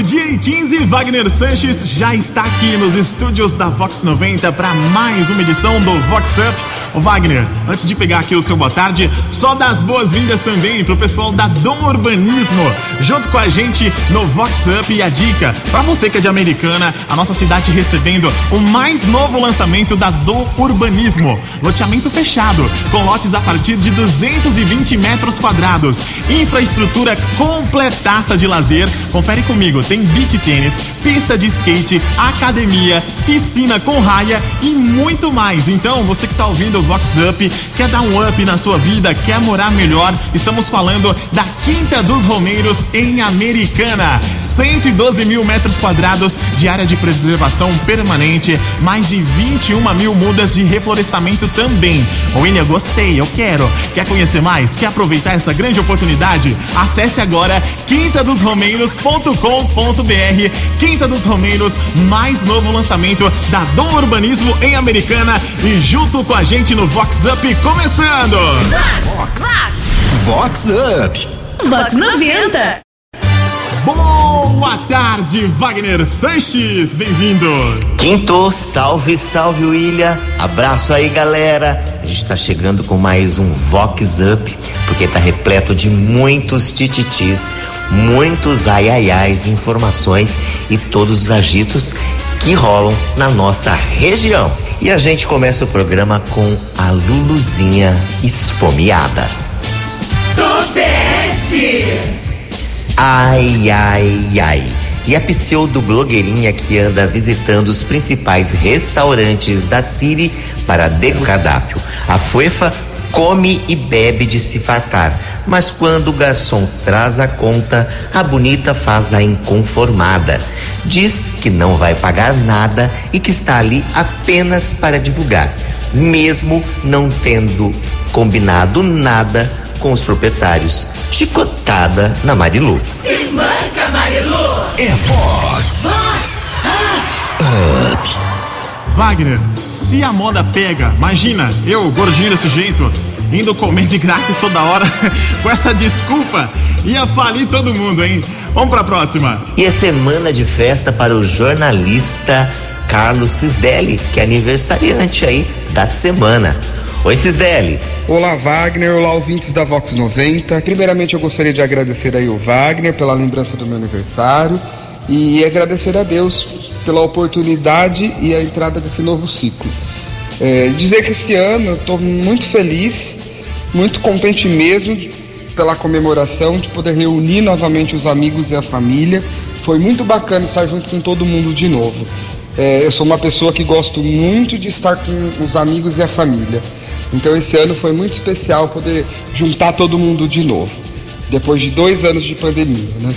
meio-dia e 15, Wagner Sanches já está aqui nos estúdios da Vox 90 para mais uma edição do Vox Up. Wagner, antes de pegar aqui o seu boa tarde, só das boas-vindas também pro pessoal da Dom Urbanismo, junto com a gente no Vox Up e a dica para você que é de Americana, a nossa cidade recebendo o mais novo lançamento da Dom Urbanismo, loteamento fechado, com lotes a partir de 220 metros quadrados, infraestrutura completaça de lazer. Confere comigo, tem beach tênis, pista de skate, academia, piscina com raia e muito mais. Então, você que está ouvindo o Vox Up, quer dar um up na sua vida, quer morar melhor, estamos falando da Quinta dos Romeiros em Americana. 112 mil metros quadrados de área de preservação permanente, mais de 21 mil mudas de reflorestamento também. William, gostei, eu quero. Quer conhecer mais? Quer aproveitar essa grande oportunidade? Acesse agora quintadosromeiros.com.br. Quinta dos Romeiros, mais novo lançamento da Dom Urbanismo em Americana e junto com a gente no Vox Up começando. Vox. Vox Up. Vox 90. Boa tarde, Wagner Sanches, bem-vindo. Quinto, salve, salve William. Abraço aí, galera. A gente tá chegando com mais um Vox Up, porque tá repleto de muitos tititis, muitos ai ai ais, informações e todos os agitos que rolam na nossa região. E a gente começa o programa com a Luluzinha esfomeada. Ai, ai, ai. E a pseudo-blogueirinha que anda visitando os principais restaurantes da Siri para degustar cardápio. A Fuefa come e bebe de se fartar, mas quando o garçom traz a conta, a bonita faz a inconformada. Diz que não vai pagar nada e que está ali apenas para divulgar, mesmo não tendo combinado nada com os proprietários. Chicotada na Marilu. É Vox Up. Wagner, se a moda pega, imagina eu, gordinho desse jeito, indo comer de grátis toda hora, com essa desculpa, ia falir todo mundo, hein? Vamos pra próxima. E é semana de festa para o jornalista Carlos Cisdelli, que é aniversariante aí da semana. Oi, Cisdelli. Olá, Wagner. Olá, ouvintes da Vox 90. Primeiramente, eu gostaria de agradecer aí o Wagner pela lembrança do meu aniversário e agradecer a Deus pela oportunidade e a entrada desse novo ciclo. É, dizer que esse ano eu estou muito feliz, muito contente mesmo pela comemoração, de poder reunir novamente os amigos e a família. Foi muito bacana estar junto com todo mundo de novo. É, eu sou uma pessoa que gosto muito de estar com os amigos e a família. Então esse ano foi muito especial poder juntar todo mundo de novo, depois de dois anos de pandemia, né?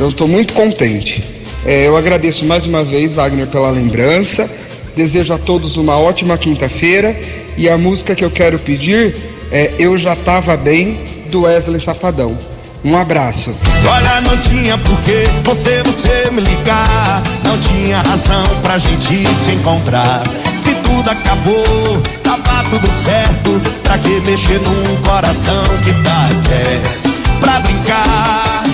Então estou muito contente. É, eu agradeço mais uma vez, Wagner, pela lembrança. Desejo a todos uma ótima quinta-feira. E a música que eu quero pedir é Eu Já Tava Bem, do Wesley Safadão. Um abraço. Olha, não tinha porquê você, você me ligar. Não tinha razão pra gente se encontrar. Se tudo acabou, tava tudo certo. Pra que mexer num coração que tá quieto? Pra brincar,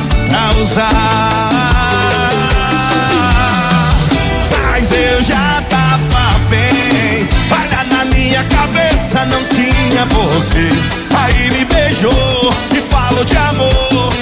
usar. Mas eu já tava bem. Olha na minha cabeça, não tinha você. Aí me beijou e falou de amor.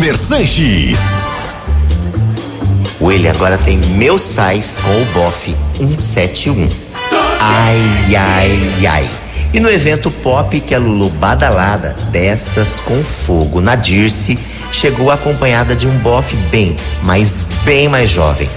Wagner Sanches. O William agora tem meu sais com o bofe 171. Ai, ai, ai. E no evento pop que a Lulu badalada, dessas com fogo na Dirce, chegou acompanhada de um bofe bem, mas bem mais jovem.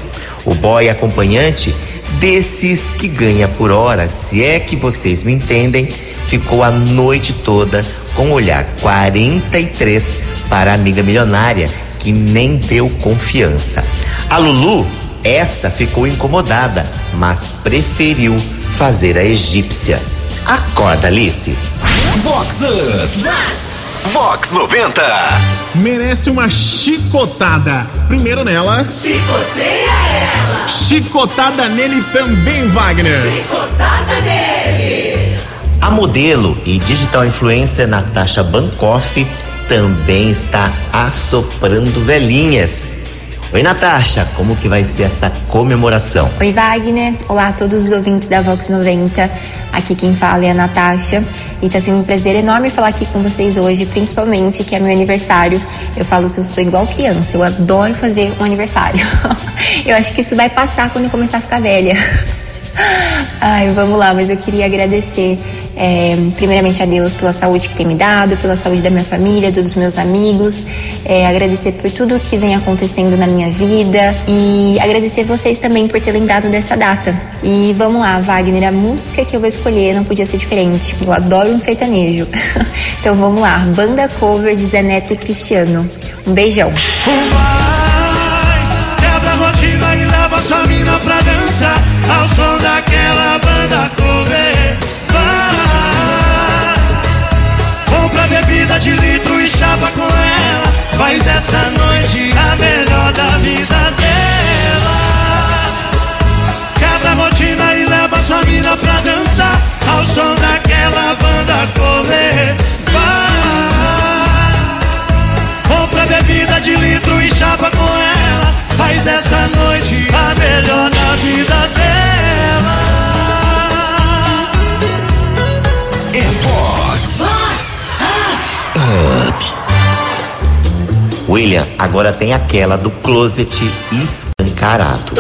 O boy acompanhante desses que ganha por hora, se é que vocês me entendem, ficou a noite toda com o olhar 43 para a amiga milionária que nem deu confiança. A Lulu, essa ficou incomodada, mas preferiu fazer a egípcia. Acorda, Alice. Vox Up. Vox 90. Merece uma chicotada. Primeiro nela. Chicoteia ela, Chicotada nele também, Wagner. chicotada nele. A modelo e digital influencer Natasha Bancoff também está assoprando velhinhas. Oi, Natasha, como que vai ser essa comemoração? Oi, Wagner. Olá a todos os ouvintes da Vox 90. Aqui quem fala é a Natasha. E tá sendo um prazer enorme falar aqui com vocês hoje, principalmente que é meu aniversário. Eu falo que eu sou igual criança, eu adoro fazer um aniversário. eu acho que isso vai passar quando eu começar a ficar velha. Ai, vamos lá, mas eu queria agradecer é, primeiramente a Deus pela saúde que tem me dado, pela saúde da minha família, dos meus amigos, é, agradecer por tudo que vem acontecendo na minha vida e agradecer vocês também por ter lembrado dessa data. E vamos lá, Wagner, a música que eu vou escolher não podia ser diferente. Eu adoro um sertanejo. então vamos lá, banda cover de Zé Neto e Cristiano. Um beijão. Vai, quebra a rotina e leva sua mina pra dançar Ao som chapa com ela Faz dessa noite a melhor da vida dela Quebra a rotina e leva sua mina pra dançar Ao som daquela banda Vai Compra bebida de litro e chapa com ela. Faz dessa noite a melhor da vida dela. Agora tem aquela do closet escancarado.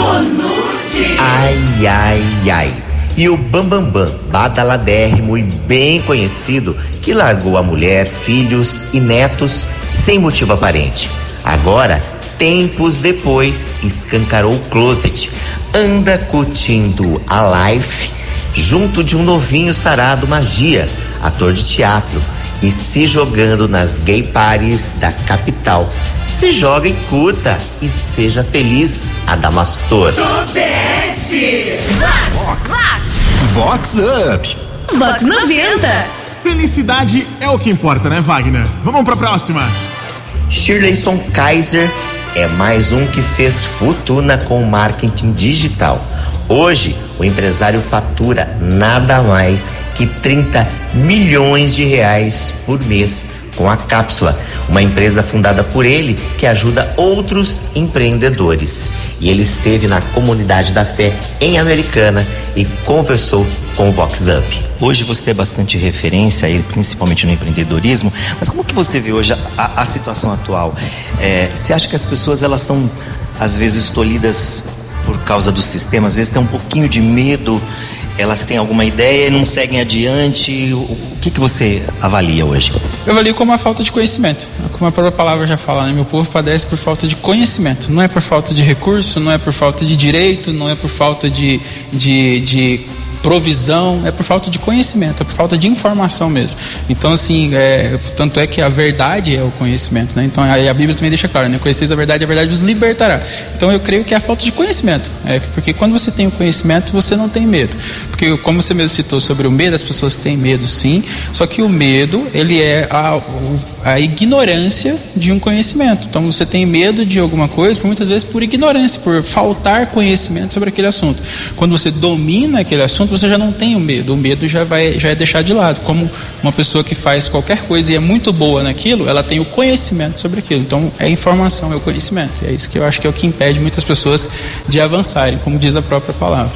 Ai, ai, ai. E o Bambambam, Bam Bam, badaladérrimo e bem conhecido, que largou a mulher, filhos e netos sem motivo aparente. Agora, tempos depois, escancarou o closet. Anda curtindo a life junto de um novinho sarado magia, ator de teatro, e se jogando nas gay parties da capital. Se joga e curta e seja feliz, Adamastor. Tobeste. Vox Up. Vox 90. Felicidade é o que importa, né, Wagner? Vamos pra próxima. Shirleyson Kaiser é mais um que fez fortuna com marketing digital. Hoje, o empresário fatura nada mais que 30 milhões de reais por mês com a Cápsula, uma empresa fundada por ele que ajuda outros empreendedores. E ele esteve na comunidade da fé em Americana e conversou com o Vox Up. Hoje você é bastante referência, principalmente no empreendedorismo, mas como que você vê hoje a, a- a situação atual? É, você acha que as pessoas elas são às vezes tolhidas por causa do sistema, às vezes tem um pouquinho de medo, elas têm alguma ideia e não seguem adiante? O, que, que você avalia hoje? Eu avalio como a falta de conhecimento. Como a própria palavra já fala, né? Meu povo padece por falta de conhecimento. Não é por falta de recurso, não é por falta de direito, não é por falta de, de, de provisão, é por falta de conhecimento, é por falta de informação mesmo. Então, assim, é, tanto é que a verdade é o conhecimento, né? Então, aí a Bíblia também deixa claro, né? Conheceis a verdade, a verdade os libertará. Então, eu creio que é a falta de conhecimento. É, porque quando você tem o conhecimento, você não tem medo. Porque, como você mesmo citou sobre o medo, as pessoas têm medo sim, só que o medo, ele é a, a ignorância de um conhecimento. Então, você tem medo de alguma coisa, muitas vezes por ignorância, por faltar conhecimento sobre aquele assunto. Quando você domina aquele assunto, você já não tem o medo. O medo já vai já é deixar de lado. Como uma pessoa que faz qualquer coisa e é muito boa naquilo, ela tem o conhecimento sobre aquilo. Então, é informação, é o conhecimento. É isso que eu acho que é o que impede muitas pessoas de avançarem, como diz a própria palavra.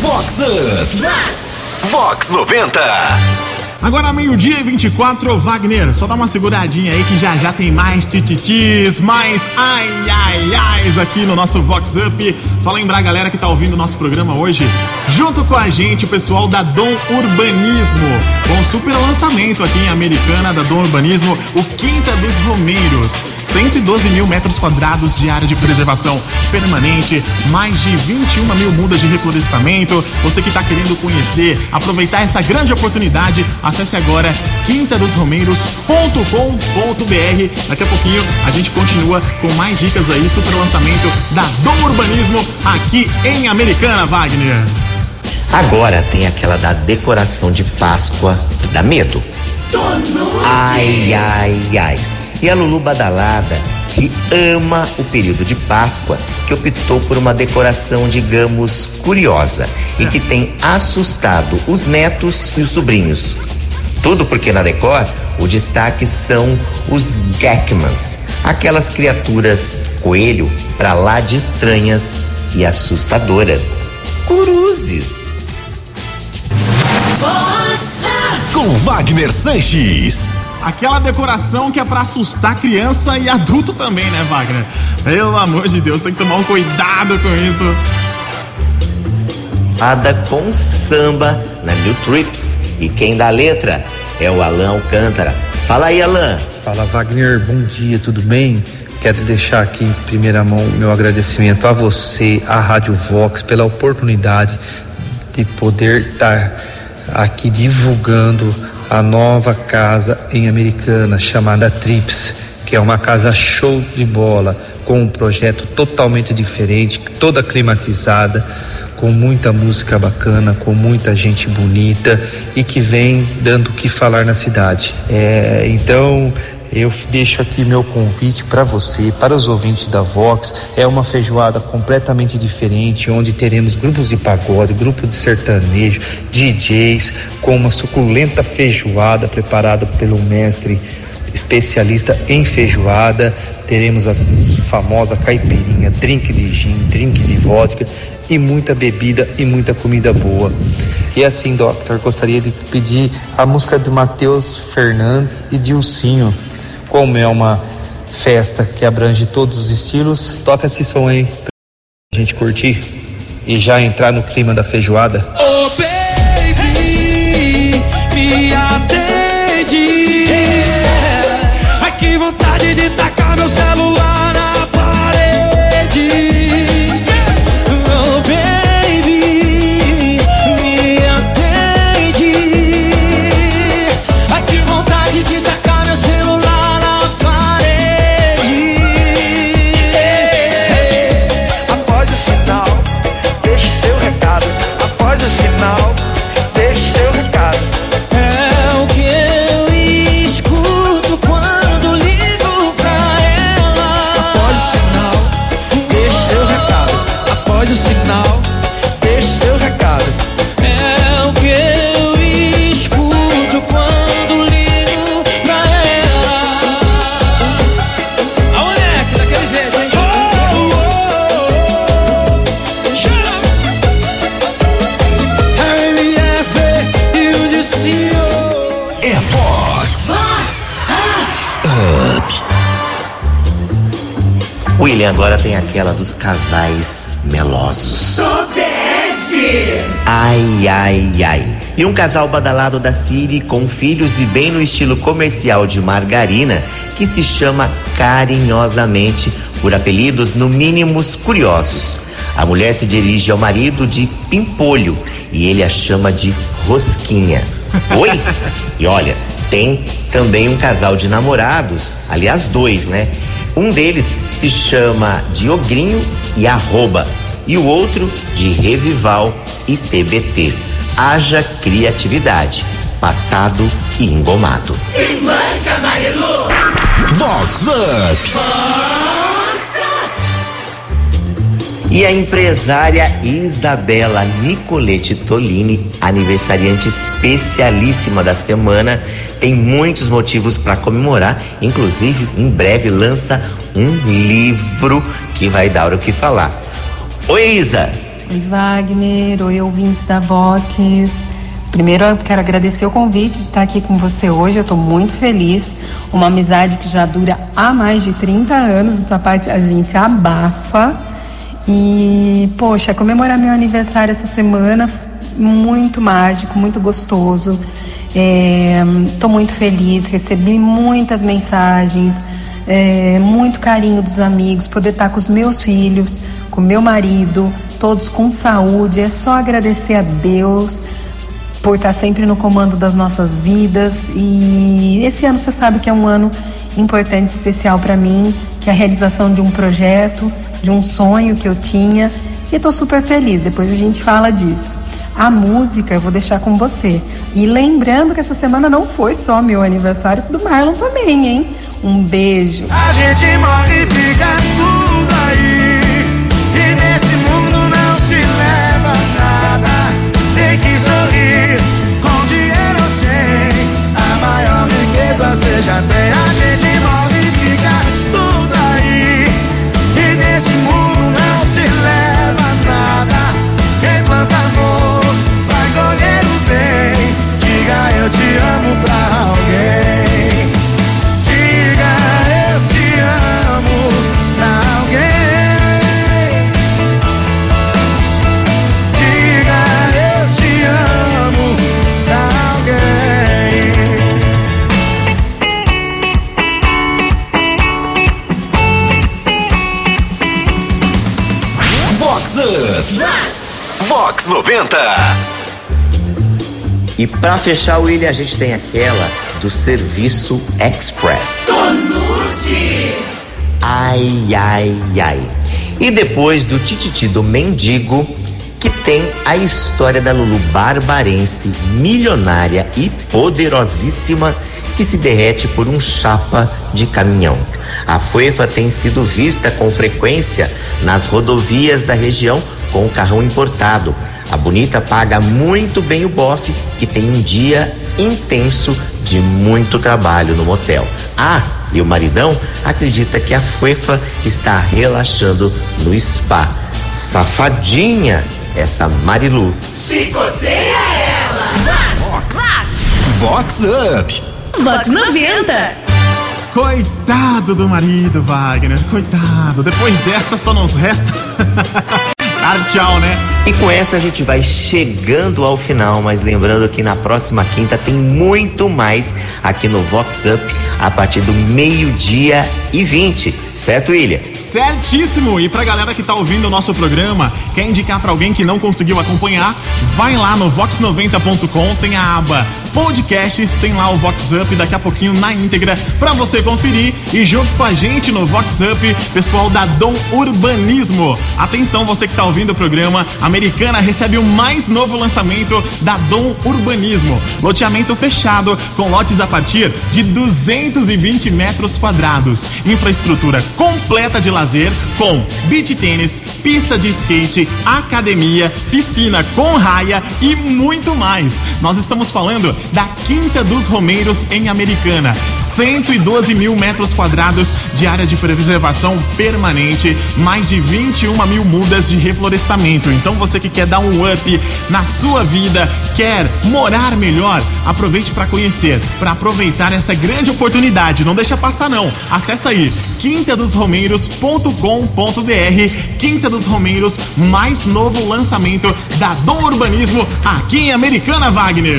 Vox Up. Vox 90. Agora meio-dia e 24, Wagner, só dá uma seguradinha aí que já já tem mais tititis, mais ai ai ais aqui no nosso Vox Up. Só lembrar a galera que tá ouvindo o nosso programa hoje, junto com a gente o pessoal da Dom Urbanismo, com super lançamento aqui em Americana da Dom Urbanismo, o Quinta dos Romeiros, 112 mil metros quadrados de área de preservação permanente, mais de 21 mil mudas de reflorestamento. Você que tá querendo conhecer, aproveitar essa grande oportunidade, acesse agora quintadosromeiros.com.br. Daqui a pouquinho a gente continua com mais dicas aí, super lançamento da Dom Urbanismo aqui em Americana, Wagner. Agora tem aquela da decoração de Páscoa, dá medo. Ai, ai, ai. E a Lulu Badalada, que ama o período de Páscoa, que optou por uma decoração, digamos, curiosa e que tem assustado os netos e os sobrinhos. Tudo porque na Decor o destaque são os Gekmans, aquelas criaturas coelho pra lá de estranhas e assustadoras. Cruzes. Com Wagner Sanches. Aquela decoração que é pra assustar criança e adulto também, né, Wagner? Pelo amor de Deus, tem que tomar um cuidado com isso. Ada com samba na New Trips. E quem dá letra é o Alan Alcântara. Fala aí, Alan. Fala Wagner, bom dia, tudo bem? Quero deixar aqui em primeira mão meu agradecimento a você, à Rádio Vox, pela oportunidade de poder estar aqui divulgando a nova casa em Americana chamada Trips, que é uma casa show de bola, com um projeto totalmente diferente, toda climatizada, com muita música bacana, com muita gente bonita e que vem dando o que falar na cidade. É, então eu deixo aqui meu convite para você, para os ouvintes da Vox. É uma feijoada completamente diferente, onde teremos grupos de pagode, grupo de sertanejo, DJs, com uma suculenta feijoada preparada pelo mestre especialista em feijoada. Teremos a famosa caipirinha, drink de gin, drink de vodka e muita bebida e muita comida boa. E assim, Doctor, gostaria de pedir a música do Matheus Fernandes e Dilcinho. Como é uma festa que abrange todos os estilos, toca esse som aí pra gente curtir e já entrar no clima da feijoada. Oh vontade de tacar meu celular William agora tem aquela dos casais melosos. Sudeste. Ai, ai, ai. E um casal badalado da Siri com filhos e bem no estilo comercial de margarina, que se chama carinhosamente por apelidos no mínimos curiosos. A mulher se dirige ao marido de Pimpolho e ele a chama de Rosquinha. Oi? E olha, tem também um casal de namorados, aliás, dois, né? Um deles se chama de Ogrinho e Arroba, e o outro de Revival e TBT. Haja criatividade, passado e engomado. Se manca, Marilu. Vox Up. E a empresária Isabela Nicolete Tolini, aniversariante especialíssima da semana, tem muitos motivos para comemorar. Inclusive, em breve lança um livro que vai dar o que falar. Oi, Isa! Oi, Wagner. Oi, ouvintes da Vox. Primeiro, eu quero agradecer o convite de estar aqui com você hoje. Eu estou muito feliz. Uma amizade que já dura há mais de 30 anos. Essa parte a gente abafa. E, poxa, comemorar meu aniversário essa semana, muito mágico, muito gostoso. Estou muito feliz. Recebi muitas mensagens, é, muito carinho dos amigos, poder estar com os meus filhos, com meu marido, todos com saúde. É só agradecer a Deus por estar sempre no comando das nossas vidas. E esse ano você sabe que é um ano importante, especial para mim, que é a realização de um projeto, de um sonho que eu tinha. E estou super feliz. Depois a gente fala disso. a música eu vou deixar com você. E lembrando que essa semana não foi só meu aniversário, do Marlon também, hein? Um beijo. A gente morre e fica Vox 90. E pra fechar, William, a gente tem aquela do Serviço Express. Tonute. Ai, ai, ai. E depois do Tititi do Mendigo, que tem a história da Lulu Barbarense, milionária e poderosíssima, que se derrete por um chapa de caminhão. A Fuefa tem sido vista com frequência nas rodovias da região com o carrão importado. A bonita paga muito bem o bofe, que tem um dia intenso de muito trabalho no motel. Ah, e o maridão acredita que a Fuefa está relaxando no spa. Safadinha, essa Marilu. Chicoteia ela. Vox Up. Vox 90. Coitado do marido, Wagner. Coitado. Depois dessa só nos resta. Dar tchau, né? E com essa a gente vai chegando ao final, mas lembrando que na próxima quinta tem muito mais aqui no Vox Up a partir do meio-dia e 20, certo, William? Certíssimo! E pra galera que tá ouvindo o nosso programa, quer indicar pra alguém que não conseguiu acompanhar, vai lá no vox90.com, tem a aba podcasts, tem lá o Vox Up daqui a pouquinho na íntegra pra você conferir e junto com a gente no Vox Up, pessoal da Dom Urbanismo. Atenção, você que tá ouvindo o programa, a Americana recebe o mais novo lançamento da Dom Urbanismo. Loteamento fechado com lotes a partir de 220 metros quadrados. Infraestrutura completa de lazer com beach tênis, pista de skate, academia, piscina com raia e muito mais. Nós estamos falando da Quinta dos Romeiros em Americana. 112 mil metros quadrados de área de preservação permanente, mais de 21 mil mudas de reflorestamento. Então você que quer dar um up na sua vida, quer morar melhor, aproveite para conhecer, para aproveitar essa grande oportunidade. Não deixa passar não. Acesse aí quintadosromeiros.com.br. Quinta dos Romeiros, mais novo lançamento da Dom Urbanismo aqui em Americana Wagner.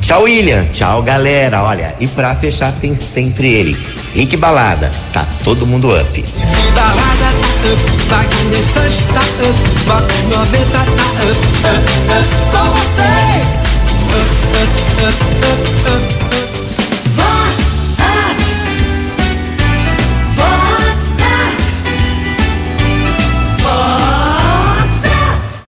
Tchau, William. Tchau, galera. Olha, e pra fechar tem sempre ele. Rick Balada. Tá todo mundo up up, Wagner Sanches está up, Vox 90 up, up, up, com vocês. Up, up, up, up, up.